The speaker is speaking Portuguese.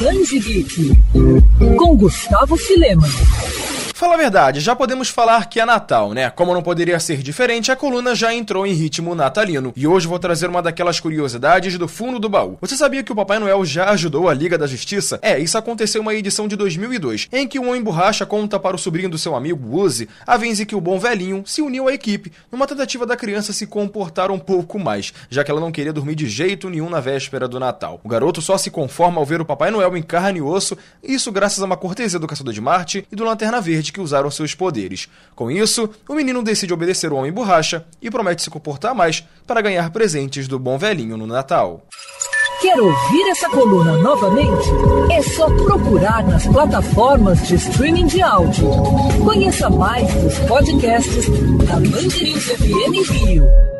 Danji Geek, com Gustavo Filema. Fala a verdade, já podemos falar que é Natal, né? Como não poderia ser diferente, a coluna já entrou em ritmo natalino. E hoje vou trazer uma daquelas curiosidades do fundo do baú. Você sabia que o Papai Noel já ajudou a Liga da Justiça? É, isso aconteceu uma edição de 2002, em que um homem borracha conta para o sobrinho do seu amigo Uzi a vez que o bom velhinho se uniu à equipe, numa tentativa da criança se comportar um pouco mais, já que ela não queria dormir de jeito nenhum na véspera do Natal. O garoto só se conforma ao ver o Papai Noel em carne e osso, isso graças a uma cortesia do Caçador de Marte e do Lanterna Verde que usaram seus poderes. Com isso, o menino decide obedecer o Homem Borracha e promete se comportar mais para ganhar presentes do bom velhinho no Natal. Quer ouvir essa coluna novamente? É só procurar nas plataformas de streaming de áudio. Conheça mais dos podcasts da Band FM Rio.